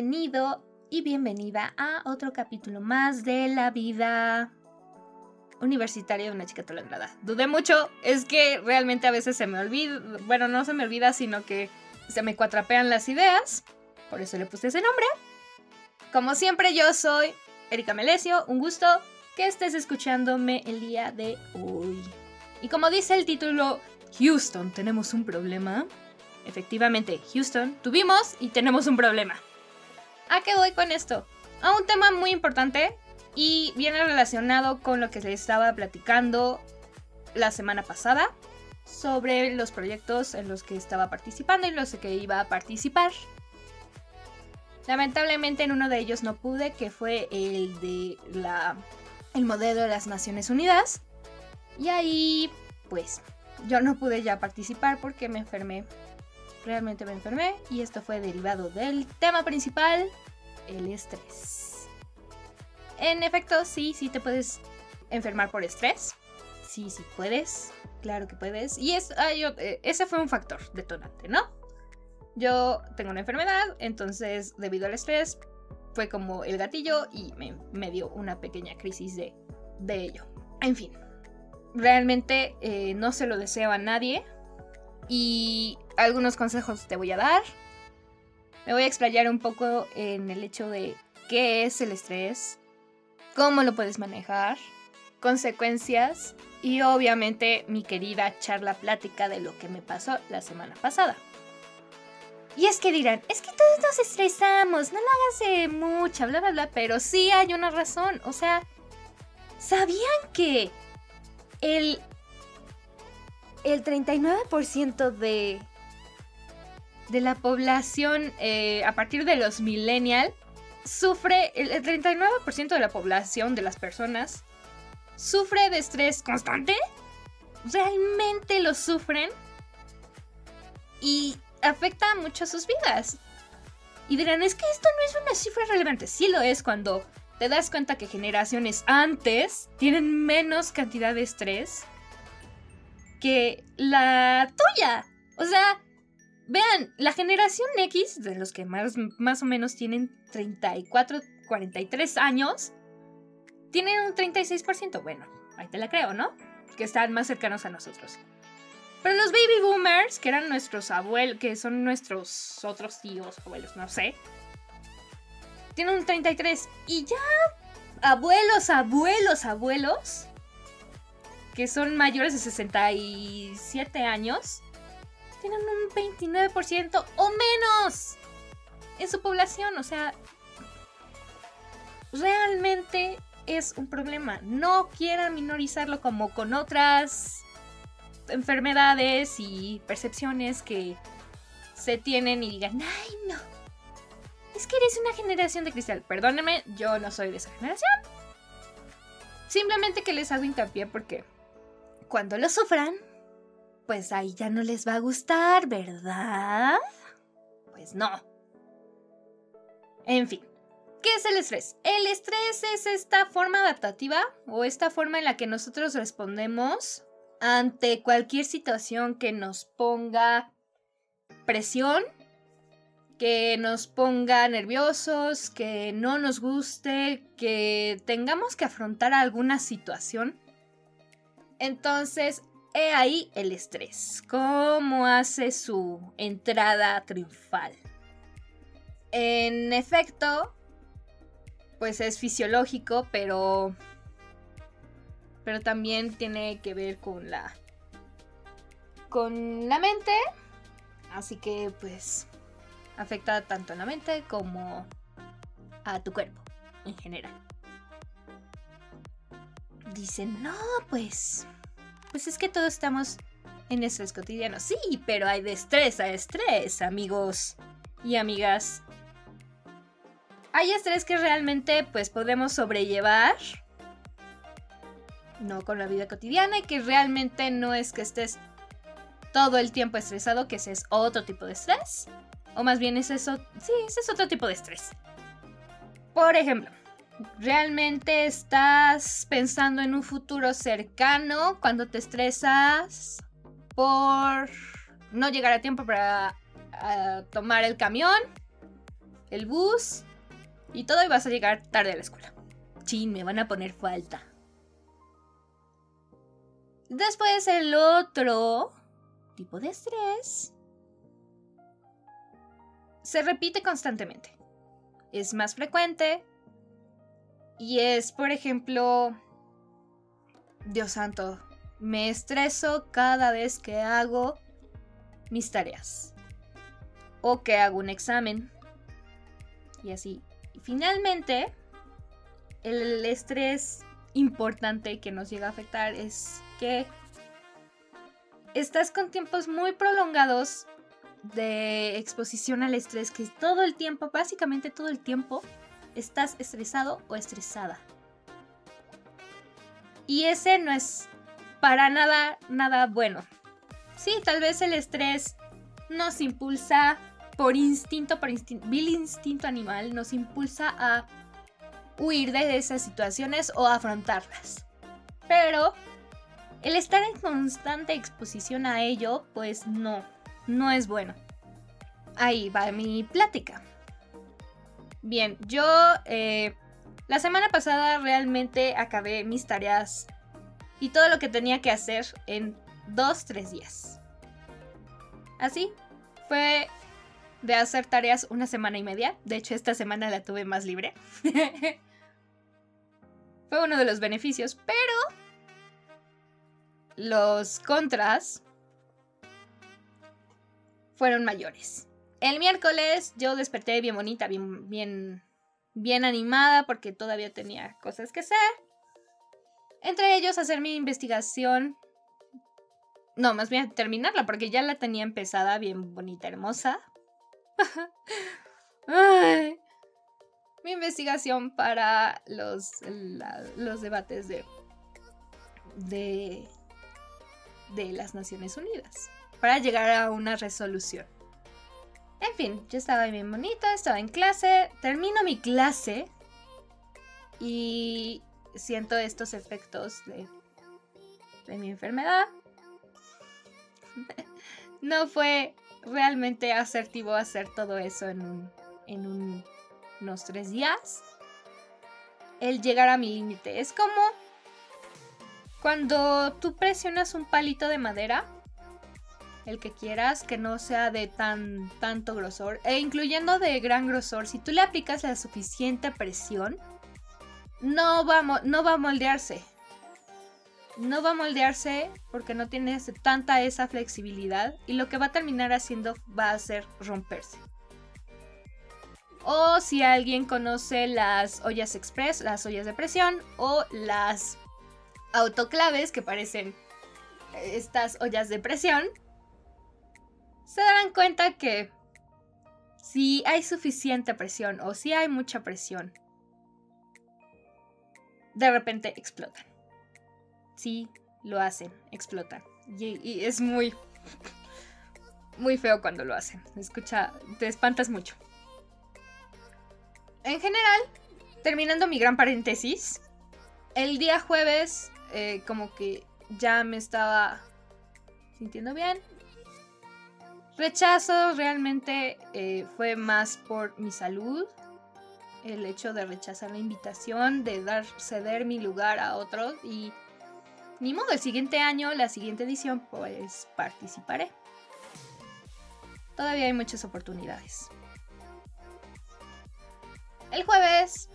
Bienvenido y bienvenida a otro capítulo más de la vida universitaria de una chica tolandrada. Dudé mucho, es que realmente a veces se me olvida, bueno, no se me olvida, sino que se me cuatrapean las ideas, por eso le puse ese nombre. Como siempre, yo soy Erika Melesio, un gusto que estés escuchándome el día de hoy. Y como dice el título, Houston, tenemos un problema. Efectivamente, Houston, tuvimos y tenemos un problema. ¿A qué voy con esto? A un tema muy importante y viene relacionado con lo que les estaba platicando la semana pasada sobre los proyectos en los que estaba participando y los que iba a participar. Lamentablemente en uno de ellos no pude, que fue el de la el modelo de las Naciones Unidas. Y ahí, pues, yo no pude ya participar porque me enfermé. Realmente me enfermé y esto fue derivado del tema principal, el estrés. En efecto, sí, sí te puedes enfermar por estrés. Sí, sí puedes. Claro que puedes. Y es, eh, ese fue un factor detonante, ¿no? Yo tengo una enfermedad, entonces debido al estrés fue como el gatillo y me, dio una pequeña crisis de, de ello. En fin, realmente eh, no se lo deseo a nadie y algunos consejos te voy a dar. Me voy a explayar un poco en el hecho de qué es el estrés, cómo lo puedes manejar, consecuencias y obviamente mi querida charla plática de lo que me pasó la semana pasada. Y es que dirán, es que todos nos estresamos, no lo hagas de mucha, bla, bla, bla, pero sí hay una razón. O sea, ¿sabían que el, el 39% de, de la población eh, a partir de los millennials sufre, el, 39% de la población de las personas sufre de estrés constante? ¿Realmente lo sufren? Y afecta mucho a sus vidas. Y dirán, es que esto no es una cifra relevante. Sí lo es cuando te das cuenta que generaciones antes tienen menos cantidad de estrés que la tuya. O sea, vean, la generación X, de los que más, más o menos tienen 34, 43 años, tienen un 36%. Bueno, ahí te la creo, ¿no? Que están más cercanos a nosotros. Pero los baby boomers, que eran nuestros abuelos, que son nuestros otros tíos, abuelos, no sé, tienen un 33. Y ya abuelos, abuelos, abuelos, que son mayores de 67 años, tienen un 29% o menos en su población. O sea, realmente es un problema. No quieran minorizarlo como con otras enfermedades y percepciones que se tienen y digan, ay no, es que eres una generación de cristal. Perdónenme, yo no soy de esa generación. Simplemente que les hago hincapié porque cuando lo sufran, pues ahí ya no les va a gustar, ¿verdad? Pues no. En fin, ¿qué es el estrés? El estrés es esta forma adaptativa o esta forma en la que nosotros respondemos ante cualquier situación que nos ponga presión, que nos ponga nerviosos, que no nos guste, que tengamos que afrontar alguna situación. Entonces, he ahí el estrés, cómo hace su entrada triunfal. En efecto, pues es fisiológico, pero pero también tiene que ver con la con la mente, así que pues afecta tanto a la mente como a tu cuerpo en general. Dicen, "No, pues pues es que todos estamos en estrés cotidiano." Sí, pero hay de estrés a estrés, amigos y amigas. Hay estrés que realmente pues podemos sobrellevar no con la vida cotidiana y que realmente no es que estés todo el tiempo estresado, que ese es otro tipo de estrés. O más bien es eso, sí, ese es otro tipo de estrés. Por ejemplo, ¿realmente estás pensando en un futuro cercano cuando te estresas por no llegar a tiempo para tomar el camión? el bus y todo y vas a llegar tarde a la escuela. Chin, me van a poner falta. Después el otro tipo de estrés se repite constantemente. Es más frecuente y es, por ejemplo, Dios santo, me estreso cada vez que hago mis tareas o que hago un examen. Y así. Y finalmente, el estrés importante que nos llega a afectar es que estás con tiempos muy prolongados de exposición al estrés, que todo el tiempo, básicamente todo el tiempo, estás estresado o estresada. Y ese no es para nada, nada bueno. Sí, tal vez el estrés nos impulsa por instinto, por instinto, vil instinto animal, nos impulsa a huir de esas situaciones o afrontarlas. Pero el estar en constante exposición a ello, pues no, no es bueno. Ahí va mi plática. Bien, yo eh, la semana pasada realmente acabé mis tareas y todo lo que tenía que hacer en dos, tres días. Así, fue de hacer tareas una semana y media. De hecho, esta semana la tuve más libre. fue uno de los beneficios, pero los contras fueron mayores. El miércoles yo desperté bien bonita, bien, bien, bien animada porque todavía tenía cosas que hacer. Entre ellos hacer mi investigación. No, más bien terminarla porque ya la tenía empezada, bien bonita, hermosa. mi investigación para los, los debates de, de, de las Naciones Unidas. Para llegar a una resolución. En fin, yo estaba bien bonita, estaba en clase, termino mi clase y siento estos efectos de, de mi enfermedad. no fue realmente asertivo hacer todo eso en, en unos tres días. El llegar a mi límite. Es como cuando tú presionas un palito de madera el que quieras, que no sea de tan tanto grosor, e incluyendo de gran grosor, si tú le aplicas la suficiente presión, no va, no va a moldearse. No va a moldearse porque no tienes tanta esa flexibilidad y lo que va a terminar haciendo va a ser romperse. O si alguien conoce las ollas express, las ollas de presión o las autoclaves que parecen estas ollas de presión, se darán cuenta que si hay suficiente presión o si hay mucha presión, de repente explotan. Sí, lo hacen, explotan. Y, es muy, muy feo cuando lo hacen. Escucha, te espantas mucho. En general, terminando mi gran paréntesis, el día jueves eh, como que ya me estaba sintiendo bien, Rechazo realmente eh, fue más por mi salud, el hecho de rechazar la invitación, de dar ceder mi lugar a otros y ni modo, el siguiente año, la siguiente edición, pues participaré. Todavía hay muchas oportunidades. El jueves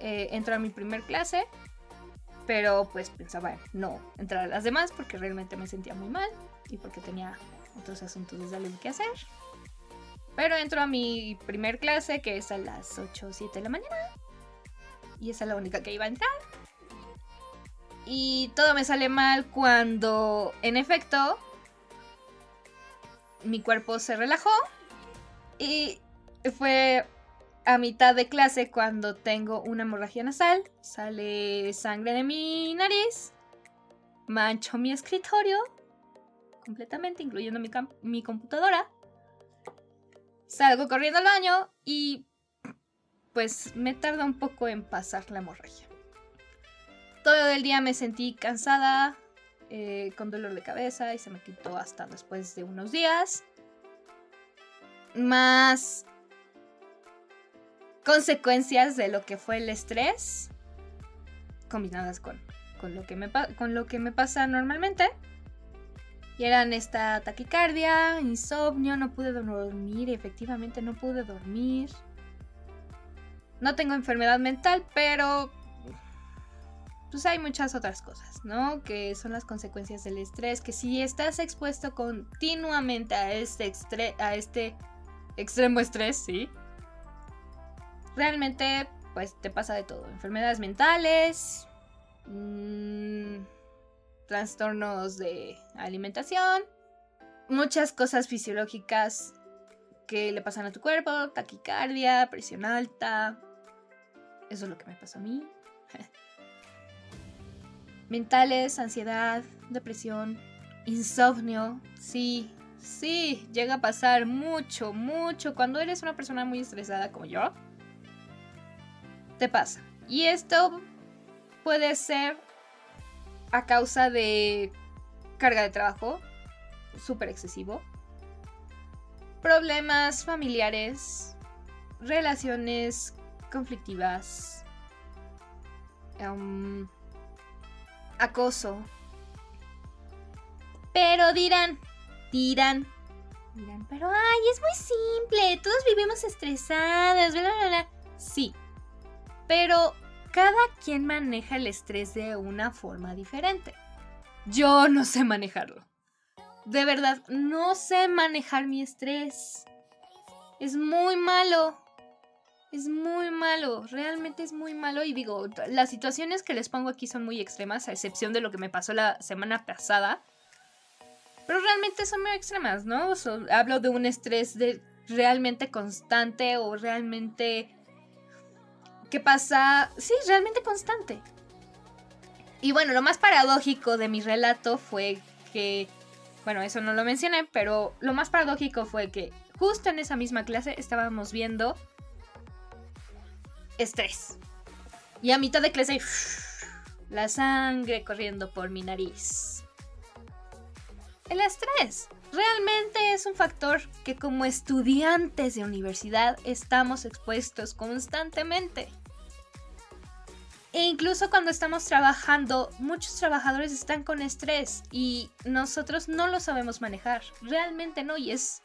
eh, entro a mi primer clase, pero pues pensaba no entrar a las demás porque realmente me sentía muy mal y porque tenía otros asuntos de que hacer. Pero entro a mi primer clase, que es a las 8 o 7 de la mañana. Y esa es la única que iba a entrar. Y todo me sale mal cuando, en efecto, mi cuerpo se relajó. Y fue a mitad de clase cuando tengo una hemorragia nasal. Sale sangre de mi nariz. Mancho mi escritorio completamente, incluyendo mi, computadora. Salgo corriendo al baño y pues me tarda un poco en pasar la hemorragia. Todo el día me sentí cansada, eh, con dolor de cabeza y se me quitó hasta después de unos días. Más consecuencias de lo que fue el estrés combinadas con, con, lo, que me, con lo que me pasa normalmente. Y eran esta taquicardia, insomnio, no pude dormir, efectivamente no pude dormir. No tengo enfermedad mental, pero pues hay muchas otras cosas, ¿no? Que son las consecuencias del estrés, que si estás expuesto continuamente a este, a este extremo estrés, ¿sí? Realmente, pues te pasa de todo. Enfermedades mentales, mmm, trastornos de alimentación, muchas cosas fisiológicas que le pasan a tu cuerpo, taquicardia, presión alta. Eso es lo que me pasó a mí. Mentales, ansiedad, depresión, insomnio. Sí, sí, llega a pasar mucho, mucho. Cuando eres una persona muy estresada como yo, te pasa. Y esto puede ser a causa de carga de trabajo súper excesivo, problemas familiares, relaciones conflictivas, um, acoso. Pero dirán, dirán, dirán, pero ay, es muy simple, todos vivimos estresados, bla, bla, bla. Sí, pero cada quien maneja el estrés de una forma diferente. Yo no sé manejarlo. De verdad, no sé manejar mi estrés. Es muy malo. Es muy malo, realmente es muy malo y digo, las situaciones que les pongo aquí son muy extremas, a excepción de lo que me pasó la semana pasada. Pero realmente son muy extremas, ¿no? hablo de un estrés de realmente constante o realmente que pasa, sí, realmente constante. Y bueno, lo más paradójico de mi relato fue que, bueno, eso no lo mencioné, pero lo más paradójico fue que justo en esa misma clase estábamos viendo estrés. Y a mitad de clase, la sangre corriendo por mi nariz. El estrés realmente es un factor que como estudiantes de universidad estamos expuestos constantemente. E incluso cuando estamos trabajando, muchos trabajadores están con estrés y nosotros no lo sabemos manejar. Realmente no, y es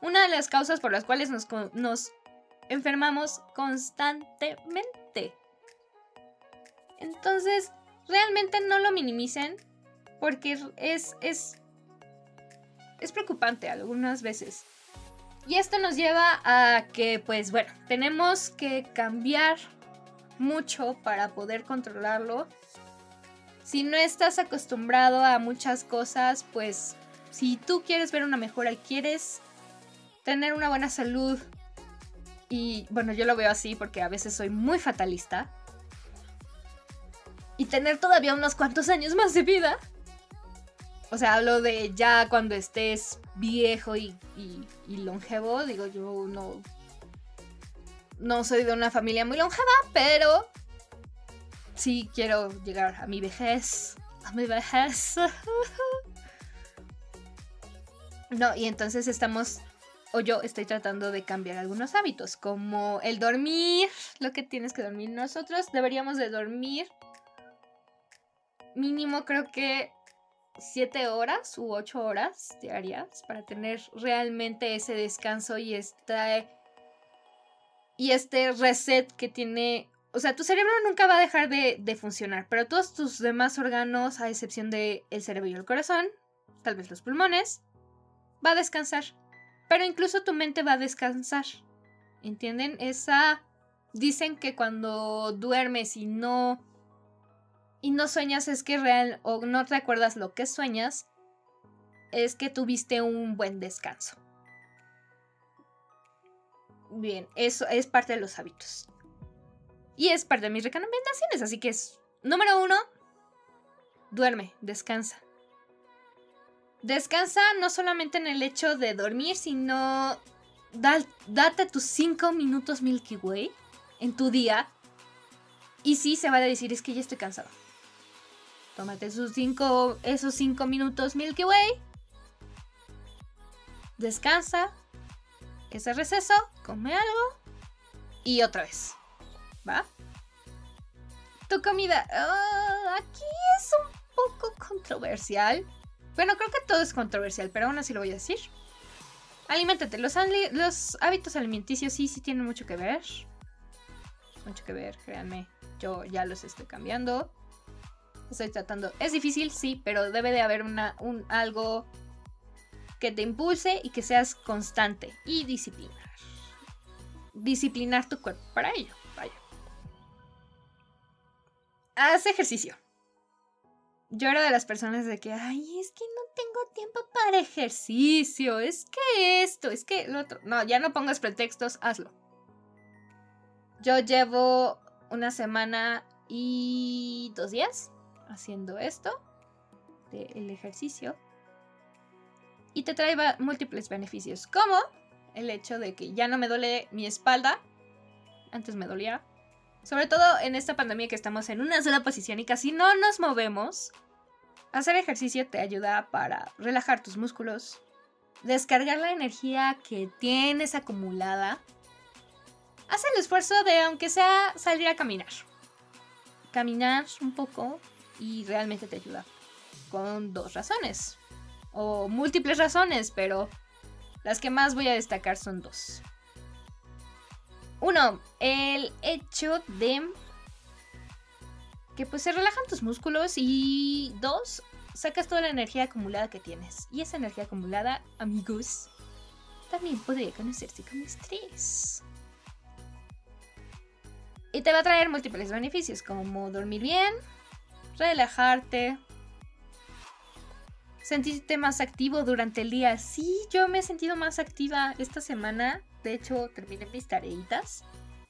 una de las causas por las cuales nos, enfermamos constantemente. Entonces, realmente no lo minimicen porque es, es, es preocupante algunas veces. Y esto nos lleva a que, pues bueno, tenemos que cambiar mucho para poder controlarlo. Si no estás acostumbrado a muchas cosas, pues si tú quieres ver una mejora y quieres tener una buena salud y bueno, yo lo veo así porque a veces soy muy fatalista. Y tener todavía unos cuantos años más de vida. O sea, hablo de ya cuando estés viejo y, longevo. Digo, yo no. No soy de una familia muy longeva, pero. Sí quiero llegar a mi vejez. A mi vejez. no, y entonces estamos o yo estoy tratando de cambiar algunos hábitos, como el dormir, lo que tienes que dormir nosotros, deberíamos de dormir mínimo creo que 7 horas u 8 horas diarias para tener realmente ese descanso y este y este reset que tiene o sea, tu cerebro nunca va a dejar de, de funcionar, pero todos tus demás órganos, a excepción del el cerebro y el corazón, tal vez los pulmones, va a descansar. Pero incluso tu mente va a descansar. ¿Entienden? Esa... Dicen que cuando duermes y no... Y no sueñas es que real... O no recuerdas lo que sueñas. Es que tuviste un buen descanso. Bien, eso es parte de los hábitos. Y es parte de mis recomendaciones. Así que es... Número uno. Duerme, descansa. Descansa no solamente en el hecho de dormir, sino date tus 5 minutos Milky Way en tu día. Y sí se va a decir, es que ya estoy cansado. Tómate sus cinco, esos 5 minutos Milky Way. Descansa. Ese receso, come algo. y otra vez. ¿Va? Tu comida. Ah, aquí es un poco controversial. Bueno, creo que todo es controversial, pero aún así lo voy a decir. Aliméntate. Los, los hábitos alimenticios sí, sí tienen mucho que ver. Mucho que ver, créanme. Yo ya los estoy cambiando. Estoy tratando. Es difícil, sí, pero debe de haber una, un, algo que te impulse y que seas constante y disciplinar. Disciplinar tu cuerpo para ello. Vaya. Haz ejercicio. Yo era de las personas de que, ay, es que no tengo tiempo para ejercicio, es que esto, es que lo otro. No, ya no pongas pretextos, hazlo. Yo llevo una semana y dos días haciendo esto, el ejercicio, y te trae múltiples beneficios, como el hecho de que ya no me duele mi espalda, antes me dolía, sobre todo en esta pandemia que estamos en una sola posición y casi no nos movemos. Hacer ejercicio te ayuda para relajar tus músculos, descargar la energía que tienes acumulada. Haz el esfuerzo de, aunque sea, salir a caminar. Caminar un poco y realmente te ayuda. Con dos razones. O múltiples razones, pero las que más voy a destacar son dos. Uno, el hecho de que pues se relajan tus músculos y dos, sacas toda la energía acumulada que tienes. Y esa energía acumulada, amigos, también podría conocerse como estrés. Y te va a traer múltiples beneficios como dormir bien, relajarte, sentirte más activo durante el día. Sí, yo me he sentido más activa esta semana. De hecho, terminé mis tareitas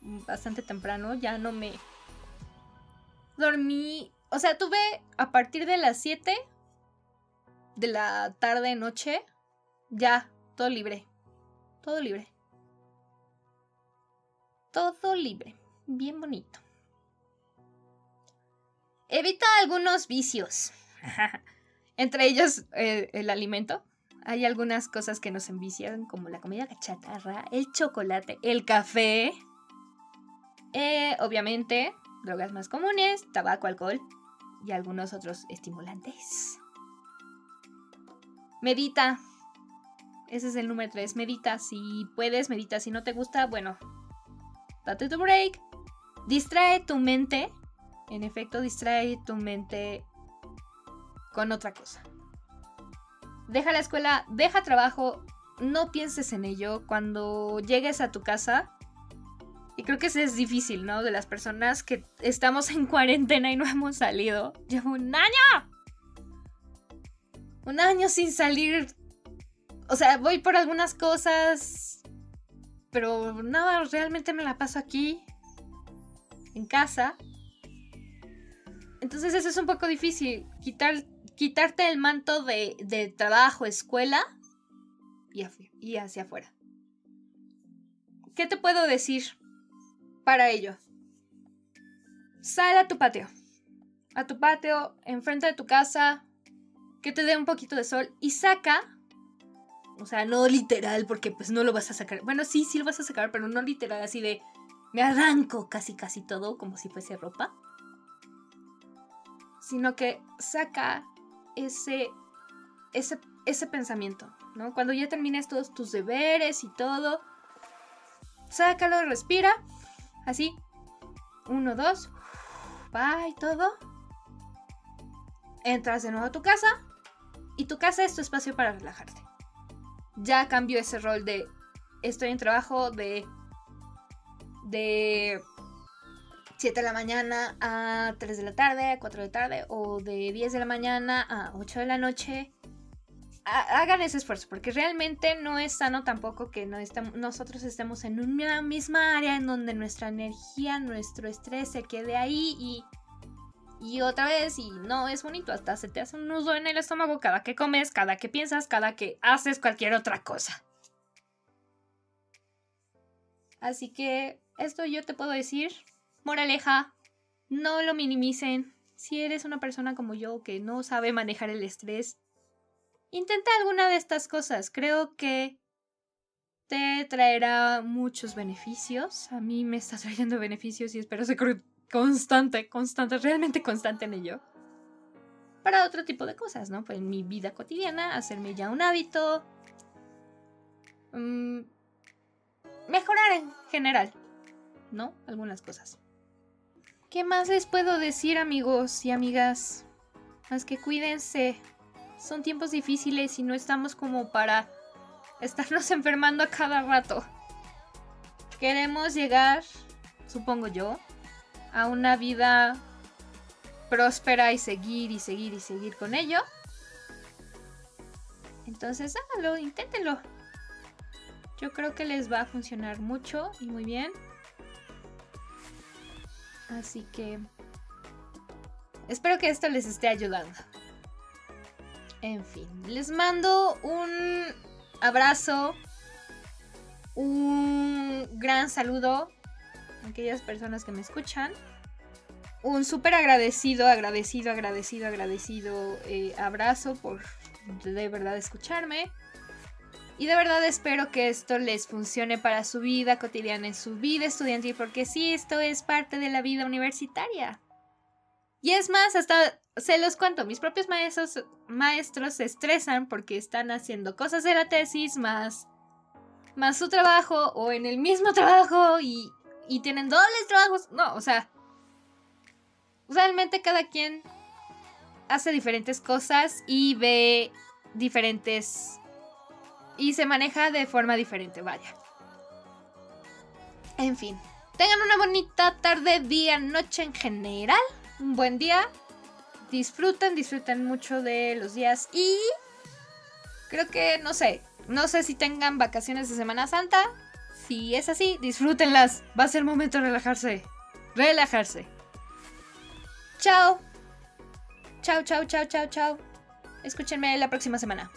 bastante temprano. Ya no me dormí. O sea, tuve a partir de las 7 de la tarde, noche, ya, todo libre. Todo libre. Todo libre. Bien bonito. Evita algunos vicios. Entre ellos eh, el alimento. Hay algunas cosas que nos envician, como la comida chatarra, el chocolate, el café. Eh, obviamente, drogas más comunes, tabaco, alcohol y algunos otros estimulantes. Medita. Ese es el número 3. Medita. Si puedes, medita. Si no te gusta, bueno, date tu break. Distrae tu mente en efecto, distrae tu mente con otra cosa. Deja la escuela, deja trabajo, no pienses en ello. Cuando llegues a tu casa, y creo que eso es difícil, ¿no? De las personas que estamos en cuarentena y no hemos salido. Llevo un año. Un año sin salir. O sea, voy por algunas cosas. Pero nada, realmente me la paso aquí. En casa. Entonces eso es un poco difícil, quitar, quitarte el manto de, trabajo, escuela y, y hacia afuera. ¿Qué te puedo decir para ello? Sal a tu patio. A tu patio, enfrente de tu casa, que te dé un poquito de sol y saca. O sea, no literal, porque pues no lo vas a sacar. Bueno, sí, sí lo vas a sacar, pero no literal, así de me arranco casi casi todo como si fuese ropa sino que saca ese, ese, ese pensamiento, ¿no? Cuando ya termines todos tus deberes y todo, sácalo, respira, así, uno, dos, va y todo. Entras de nuevo a tu casa y tu casa es tu espacio para relajarte. Ya cambió ese rol de estoy en trabajo de de 7 de la mañana a 3 de la tarde, a 4 de la tarde, o de 10 de la mañana a 8 de la noche. Hagan ese esfuerzo, porque realmente no es sano tampoco que no nosotros estemos en una misma área en donde nuestra energía, nuestro estrés se quede ahí y, y otra vez, y no es bonito, hasta se te hace un nudo en el estómago cada que comes, cada que piensas, cada que haces cualquier otra cosa. Así que esto yo te puedo decir, Moraleja, no lo minimicen. Si eres una persona como yo que no sabe manejar el estrés, intenta alguna de estas cosas. Creo que te traerá muchos beneficios. A mí me está trayendo beneficios y espero ser constante, constante, realmente constante en ello. Para otro tipo de cosas, ¿no? Pues en mi vida cotidiana, hacerme ya un hábito. Mm, mejorar en general, ¿no? Algunas cosas. ¿Qué más les puedo decir, amigos y amigas? Más que cuídense. Son tiempos difíciles y no estamos como para estarnos enfermando a cada rato. Queremos llegar, supongo yo, a una vida próspera y seguir y seguir y seguir con ello. Entonces háganlo, inténtenlo. Yo creo que les va a funcionar mucho y muy bien. Así que espero que esto les esté ayudando. En fin, les mando un abrazo, un gran saludo a aquellas personas que me escuchan. Un súper agradecido, agradecido, agradecido, agradecido eh, abrazo por de verdad escucharme. Y de verdad espero que esto les funcione para su vida cotidiana, en su vida estudiantil, porque sí, esto es parte de la vida universitaria. Y es más, hasta se los cuento, mis propios maestros, maestros se estresan porque están haciendo cosas de la tesis más, más su trabajo o en el mismo trabajo y, y tienen dobles trabajos. No, o sea, realmente cada quien hace diferentes cosas y ve diferentes y se maneja de forma diferente, vaya. En fin, tengan una bonita tarde, día, noche en general. Un buen día. Disfruten, disfruten mucho de los días y creo que, no sé, no sé si tengan vacaciones de Semana Santa. Si es así, disfrútenlas. Va a ser momento de relajarse. Relajarse. Chao. Chao, chao, chao, chao, chao. Escúchenme la próxima semana.